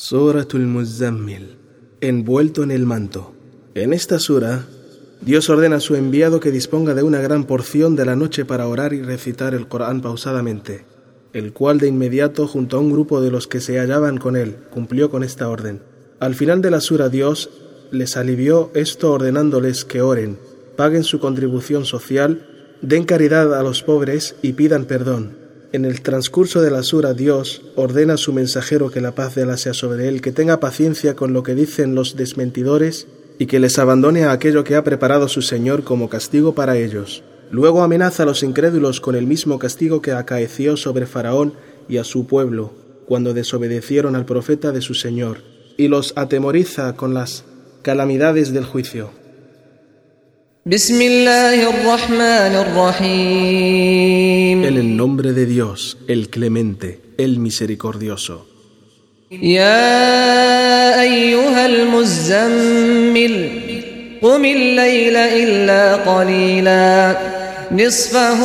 Suratul Muzammil, envuelto en el manto. En esta sura, Dios ordena a su enviado que disponga de una gran porción de la noche para orar y recitar el Corán pausadamente, el cual de inmediato, junto a un grupo de los que se hallaban con él, cumplió con esta orden. Al final de la sura, Dios les alivió esto ordenándoles que oren, paguen su contribución social, den caridad a los pobres y pidan perdón en el transcurso de la sura Dios ordena a su mensajero que la paz de Allah sea sobre él, que tenga paciencia con lo que dicen los desmentidores y que les abandone a aquello que ha preparado su Señor como castigo para ellos. Luego amenaza a los incrédulos con el mismo castigo que acaeció sobre Faraón y a su pueblo cuando desobedecieron al profeta de su Señor, y los atemoriza con las calamidades del juicio. بسم الله الرحمن الرحيم En el nombre de Dios, el clemente, el misericordioso. يا أيها المزمل قم الليل إلا قليلا نصفه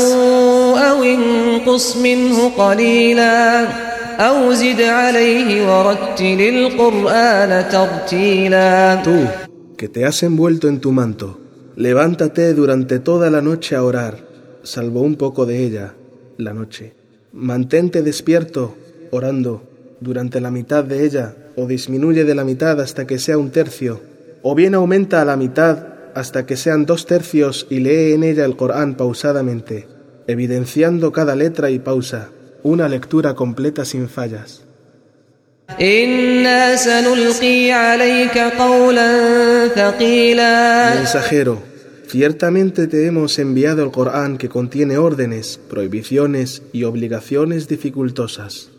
أو انقص منه قليلا أو زد عليه ورتل القرآن ترتيلا Tú, que te has envuelto en tu manto, levántate durante toda la noche a orar, salvo un poco de ella, la noche. Mantente despierto, orando, durante la mitad de ella, o disminuye de la mitad hasta que sea un tercio, o bien aumenta a la mitad hasta que sean dos tercios y lee en ella el Corán pausadamente, evidenciando cada letra y pausa, una lectura completa sin fallas. Mensajero, ciertamente te hemos enviado el Corán que contiene órdenes, prohibiciones y obligaciones dificultosas.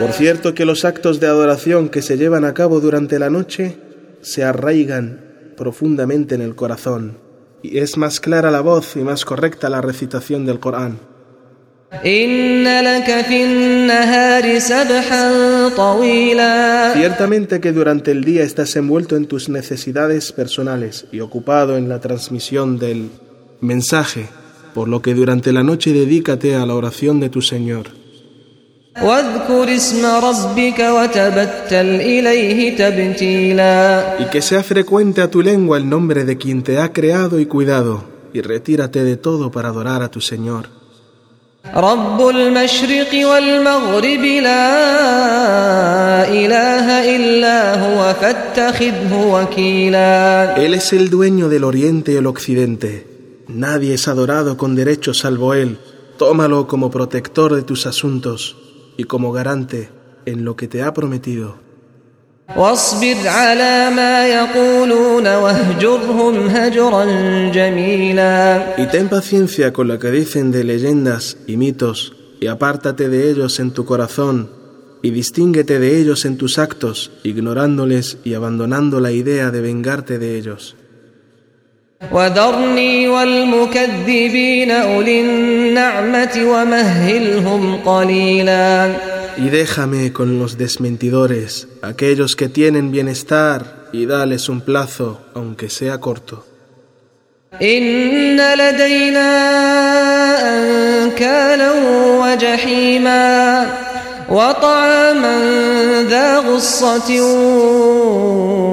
Por cierto que los actos de adoración que se llevan a cabo durante la noche se arraigan profundamente en el corazón y es más clara la voz y más correcta la recitación del Corán. Ciertamente que durante el día estás envuelto en tus necesidades personales y ocupado en la transmisión del mensaje, por lo que durante la noche dedícate a la oración de tu Señor. Y que sea frecuente a tu lengua el nombre de quien te ha creado y cuidado, y retírate de todo para adorar a tu Señor. Él es el dueño del oriente y el occidente. Nadie es adorado con derecho salvo Él. Tómalo como protector de tus asuntos y como garante en lo que te ha prometido. واصبر على ما يقولون واهجرهم هجرا جميلا Y ten paciencia con lo que dicen de leyendas y mitos, y apártate de ellos en tu corazón, y distínguete de ellos en tus actos, ignorándoles y abandonando la idea de vengarte de ellos. وذرني والمكذبين أولي النعمة ومهلهم قليلا Y déjame con los desmentidores, aquellos que tienen bienestar, y dales un plazo, aunque sea corto. إن لدينا أنكالا وجحيما وطعاما ذا غصة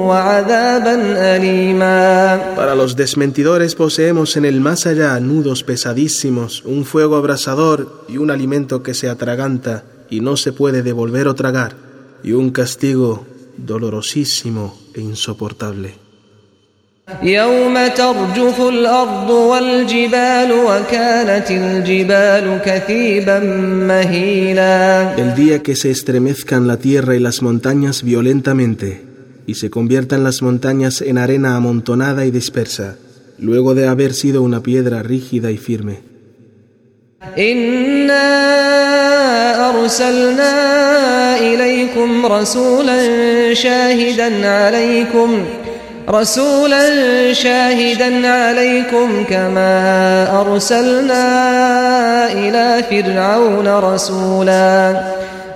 وعذابا أليما Para los desmentidores poseemos en el más allá nudos pesadísimos, un fuego abrasador y un alimento que se atraganta y no se puede devolver o tragar, y un castigo dolorosísimo e insoportable. يوم ترجف الأرض والجبال وكانت الجبال كثيبا مهيلا El día que se estremezcan la tierra y las montañas violentamente, y se conviertan las montañas en arena amontonada y dispersa, luego de haber sido una piedra rígida y firme. إنا أرسلنا إليكم رسولا شاهدا عليكم رسولا شاهدا عليكم كما أرسلنا إلى فرعون رسولا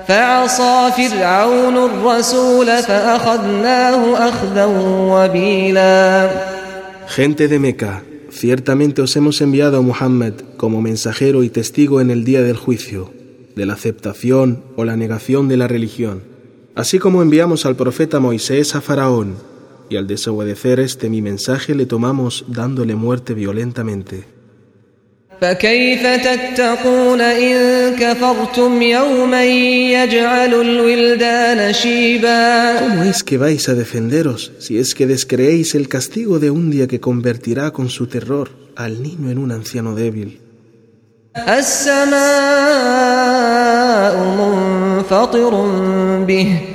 فعصى فرعون الرسول فأخذناه أخذا وبيلا Gente de Meca, Ciertamente os hemos enviado a Muhammad como mensajero y testigo en el día del juicio, de la aceptación o la negación de la religión, así como enviamos al profeta Moisés a Faraón, y al desobedecer este mi mensaje le tomamos dándole muerte violentamente. فكيف تتقون إن كفرتم يوما يجعل الولدان شيبا ¿Cómo es que vais a defenderos si es que descreéis el castigo de un día que convertirá con su terror al niño en un anciano débil? السماء منفطر به كان وعده مفعولا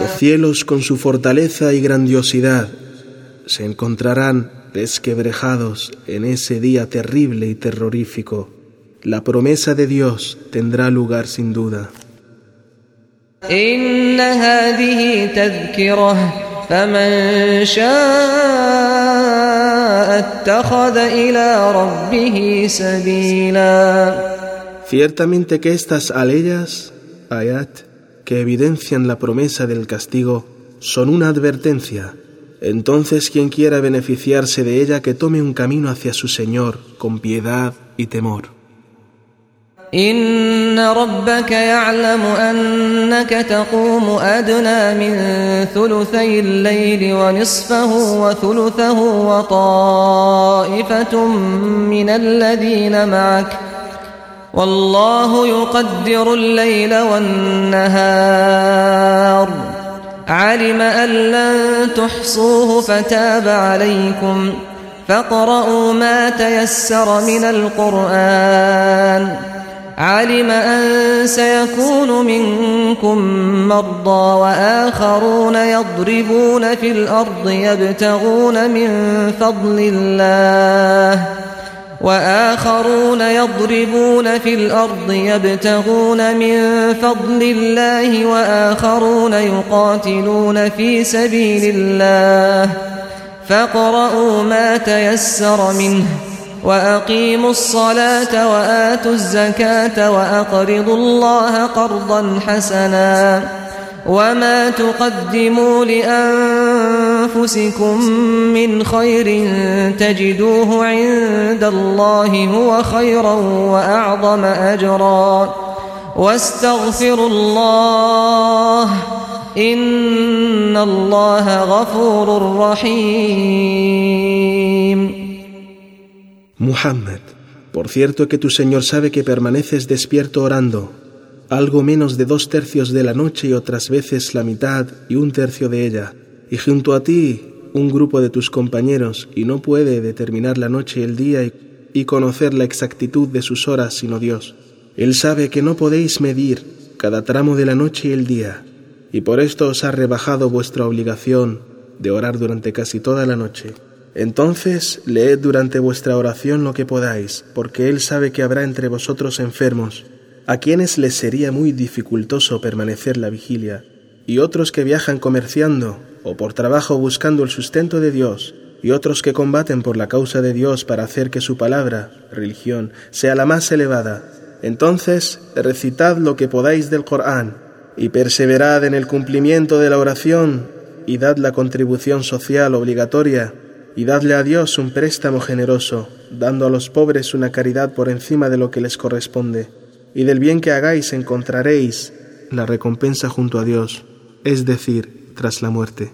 los cielos con su fortaleza y grandiosidad se encontrarán desquebrejados en ese día terrible y terrorífico. La promesa de Dios tendrá lugar sin duda. إن هذه تذكرة فمن شاء اتخذ إلى ربه سبيلا Ciertamente que estas aleyas, ayat, que evidencian la promesa del castigo, son una advertencia. Entonces quien quiera beneficiarse de ella que tome un camino hacia su Señor con piedad y temor. إن ربك يعلم أنك تقوم أدنى من ثلثي الليل ونصفه وثلثه وطائفة من الذين معك والله يقدر الليل والنهار. علم أن لن تحصوه فتاب عليكم. فاقرؤوا ما تيسر من القرآن. علم أن سيكون منكم مرضى وآخرون يضربون في الأرض يبتغون من فضل الله. وآخرون يضربون في الأرض يبتغون من فضل الله وآخرون يقاتلون في سبيل الله فاقرؤوا ما تيسر منه وأقيموا الصلاة وآتوا الزكاة وأقرضوا الله قرضا حسنا وما تقدموا لأنفسكم من خير تجدوه عند الله هو خيرا وأعظم أجرا واستغفروا الله إن الله غفور رحيم Muhammad, por cierto que tu Señor sabe que permaneces despierto orando, algo menos de dos tercios de la noche y otras veces la mitad y un tercio de ella, y junto a ti un grupo de tus compañeros, y no puede determinar la noche y el día y, y conocer la exactitud de sus horas sino Dios. Él sabe que no podéis medir cada tramo de la noche y el día, y por esto os ha rebajado vuestra obligación de orar durante casi toda la noche. Entonces leed durante vuestra oración lo que podáis, porque Él sabe que habrá entre vosotros enfermos, a quienes les sería muy dificultoso permanecer la vigilia, y otros que viajan comerciando o por trabajo buscando el sustento de Dios, y otros que combaten por la causa de Dios para hacer que su palabra, religión, sea la más elevada. Entonces recitad lo que podáis del Corán, y perseverad en el cumplimiento de la oración, y dad la contribución social obligatoria, y dadle a Dios un préstamo generoso, dando a los pobres una caridad por encima de lo que les corresponde, y del bien que hagáis encontraréis la recompensa junto a Dios, es decir, tras la muerte.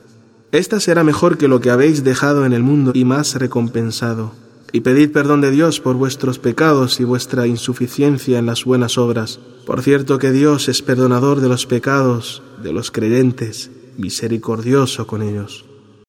Esta será mejor que lo que habéis dejado en el mundo y más recompensado. Y pedid perdón de Dios por vuestros pecados y vuestra insuficiencia en las buenas obras. Por cierto que Dios es perdonador de los pecados de los creyentes, misericordioso con ellos.